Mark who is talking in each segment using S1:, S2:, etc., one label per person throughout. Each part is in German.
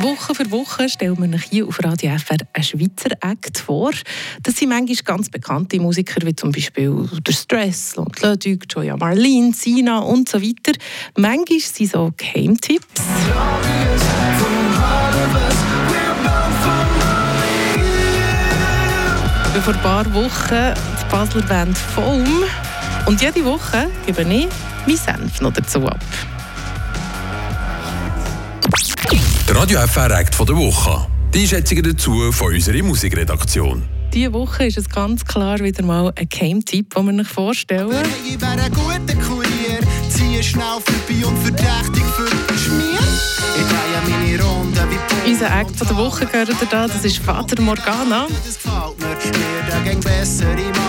S1: Woche für Woche stellen wir euch hier auf Radio FR einen Schweizer Act vor. Das sind manchmal ganz bekannte Musiker, wie zum Beispiel der Stress, und Ludwig, Joya Marlene, Sina und so weiter. Manchmal sind so Geheimtipps. Vor ein paar Wochen die Basler Band Foam. Und jede Woche gebe ich meinen Senf noch dazu ab.
S2: Der Radio FR Act von der Woche. Die Einschätzungen dazu von unserer Musikredaktion.
S1: Diese Woche ist es ganz klar wieder mal ein Game-Tipp, den wir euch vorstellen.
S3: Ich wäre ein guter Kurier, ziehe schnell vorbei und verdächtig für
S1: Unser Act von der Woche gehört ihr da, das ist Vater Morgana.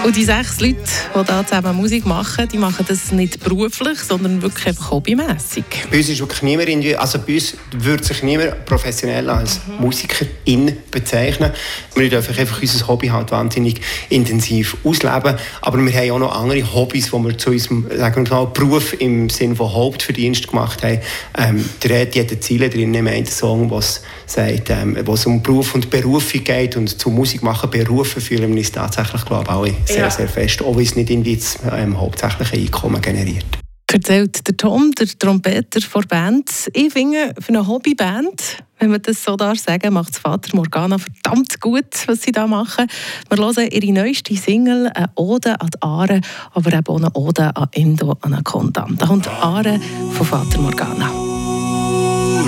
S1: Und die sechs Leute, die hier zusammen Musik machen, die machen das nicht beruflich, sondern wirklich einfach hobbymässig.
S4: Bei uns ist wirklich niemand also bei uns würde sich niemand professionell als Musikerin bezeichnen. Wir dürfen einfach unser Hobby halt wahnsinnig intensiv ausleben. Aber wir haben auch noch andere Hobbys, die wir zu unserem sagen wir mal, Beruf im Sinne von Hauptverdienst gemacht haben. Ähm, der hat jede Ziele drin im einen Song, was sagt, ähm, wo es um Beruf und Berufung geht und zu Musik machen berufen fühlen wir uns tatsächlich, glaube ich, alle sehr,
S1: Ja.
S4: sehr fest. Auch wenn es nicht irgendwie das ähm, hauptsächliche Einkommen generiert.
S1: Erzählt der Tom, der Trompeter der Band. Ich finde, für eine Hobbyband, wenn man das so darf sagen, macht Vater Morgana verdammt gut, was sie da machen. Wir hören ihre neueste Single, eine Ode an die Aare, aber eben auch eine Ode an Indo Anaconda. Da kommt Aare von Vater Morgana.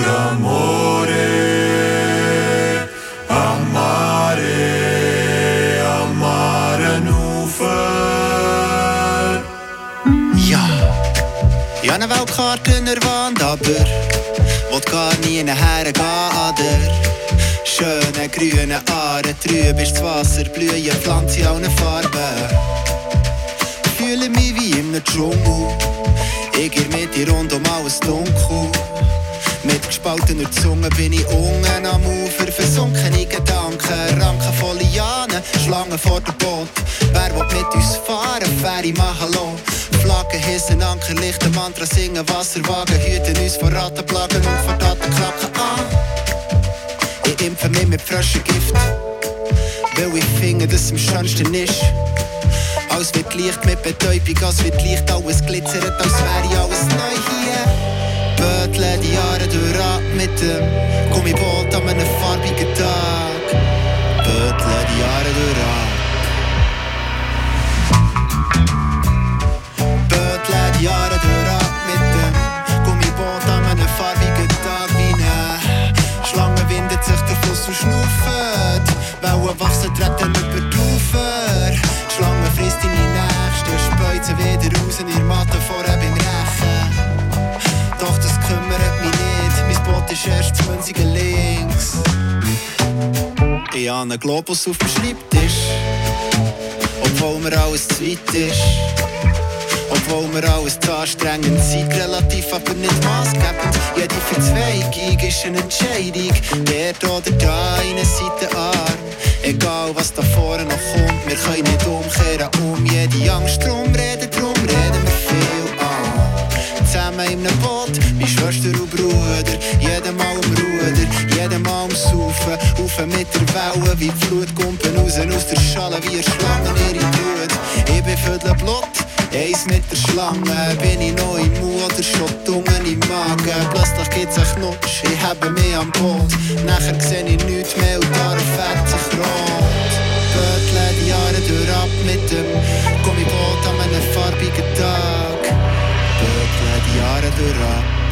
S3: Ja, ich habe eine Weltkarte in der Wand, aber will gar nie hergehen an der schönen grünen Aare. Trüb ist das Wasser, blühen Pflanzen allen Farben. Fühle mich wie in einem Dschungel. Ich gehe mit dir rund um alles dunkel. Mit gespaltener Zunge bin ich unten am Ufer, hissen, Ankerlichter, Mantra singen, Wasserwagen hüten uns vor Rattenplagen und vor Datenklacken an. Ich impfe mich mit frischem Gift, weil ich finde, dass es am schönsten ist. Alles wird Licht mit Betäubung, als wird Licht, alles glitzert, als wäre alles neu hier. Bötle die Jahre durch ab mit dem Gummiboot an einem farbigen Tag. Sich der Fluss und schnauft. Wellen wachsen, treten über die Ufer. Die Schlange frisst deine Nächste, speut sie wieder raus in ihr Matte vorher beim Rechen. Doch das kümmert mich nicht, mein Boot ist erst zu Münzigen links. Ich habe einen Globus auf dem Schreibtisch, obwohl mir alles zu weit ist. Obwohl mir alles zu anstrengend Zeit relativ, aber nicht maßgebend. Jede Verzweigung ist eine Entscheidung. Der oder da, eine Seite arm. Egal was da vorne noch kommt, wir können nicht umkehren um jede Angst. Drum reden, drum reden wir viel an. Zusammen in einem Boot, wie Schwester und Bruder. Jeden Mal am Ruder, jeden Mal am Saufen. Auf mit der Welle, wie die Flut kommt raus aus der Schale, wie eine Schlange ihre Blut. Ich bin viertel Blut. Eins mit der Schlange, bin ich noch im schon Dungen im Magen. Plötzlich gibt's einen Knutsch, ich habe mich am Boot. Nachher seh ich nichts mehr und da fährt sich rot. Bötle die Jahre durch ab mit dem Gummiboot an einem farbigen Tag. Bötle die Jahre durch ab.